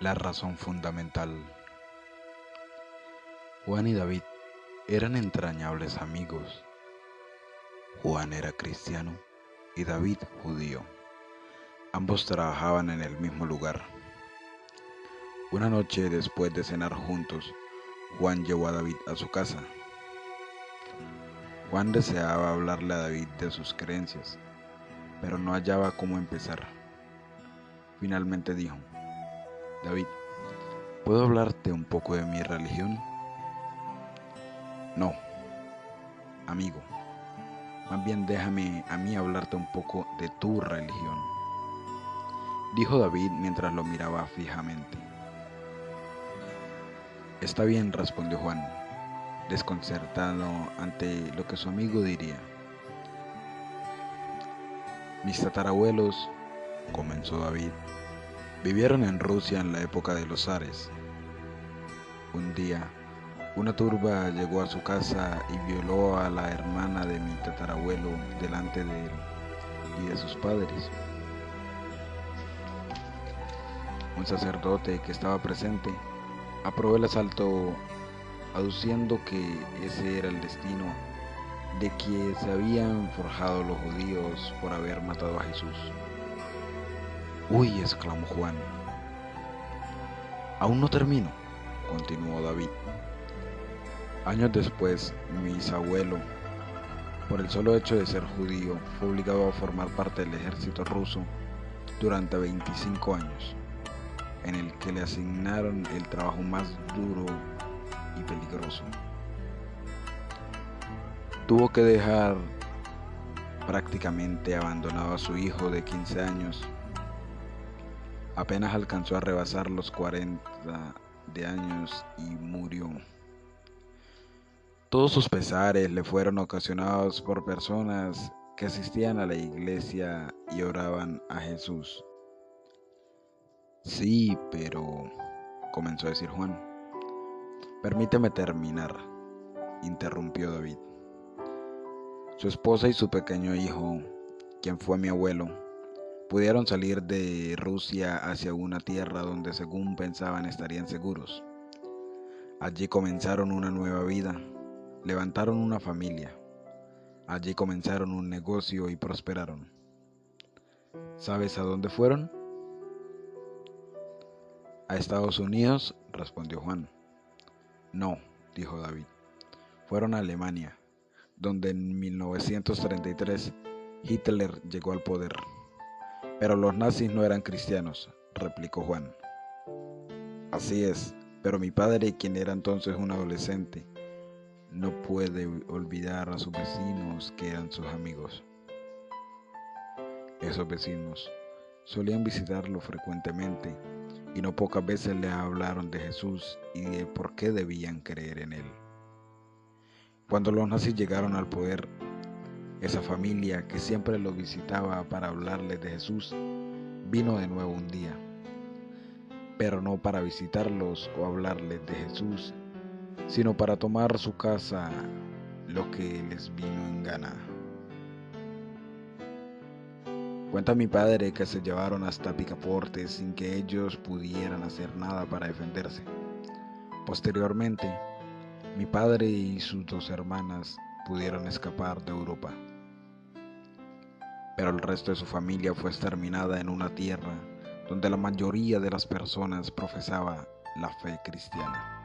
La razón fundamental. Juan y David eran entrañables amigos. Juan era cristiano y David judío. Ambos trabajaban en el mismo lugar. Una noche después de cenar juntos, Juan llevó a David a su casa. Juan deseaba hablarle a David de sus creencias, pero no hallaba cómo empezar. Finalmente dijo, David, ¿puedo hablarte un poco de mi religión? No, amigo. Más bien déjame a mí hablarte un poco de tu religión, dijo David mientras lo miraba fijamente. Está bien, respondió Juan, desconcertado ante lo que su amigo diría. Mis tatarabuelos, comenzó David, Vivieron en Rusia en la época de los zares. Un día, una turba llegó a su casa y violó a la hermana de mi tatarabuelo delante de él y de sus padres. Un sacerdote que estaba presente aprobó el asalto aduciendo que ese era el destino de que se habían forjado los judíos por haber matado a Jesús. Uy, exclamó Juan. Aún no termino, continuó David. Años después, mi bisabuelo, por el solo hecho de ser judío, fue obligado a formar parte del ejército ruso durante 25 años, en el que le asignaron el trabajo más duro y peligroso. Tuvo que dejar prácticamente abandonado a su hijo de 15 años Apenas alcanzó a rebasar los 40 de años y murió. Todos sus pesares le fueron ocasionados por personas que asistían a la iglesia y oraban a Jesús. Sí, pero, comenzó a decir Juan. Permíteme terminar, interrumpió David. Su esposa y su pequeño hijo, quien fue mi abuelo, pudieron salir de Rusia hacia una tierra donde según pensaban estarían seguros. Allí comenzaron una nueva vida, levantaron una familia, allí comenzaron un negocio y prosperaron. ¿Sabes a dónde fueron? A Estados Unidos, respondió Juan. No, dijo David. Fueron a Alemania, donde en 1933 Hitler llegó al poder. Pero los nazis no eran cristianos, replicó Juan. Así es, pero mi padre, quien era entonces un adolescente, no puede olvidar a sus vecinos que eran sus amigos. Esos vecinos solían visitarlo frecuentemente y no pocas veces le hablaron de Jesús y de por qué debían creer en él. Cuando los nazis llegaron al poder, esa familia que siempre los visitaba para hablarles de Jesús vino de nuevo un día, pero no para visitarlos o hablarles de Jesús, sino para tomar su casa lo que les vino en gana. Cuenta mi padre que se llevaron hasta Picaporte sin que ellos pudieran hacer nada para defenderse. Posteriormente, mi padre y sus dos hermanas pudieron escapar de Europa pero el resto de su familia fue exterminada en una tierra donde la mayoría de las personas profesaba la fe cristiana.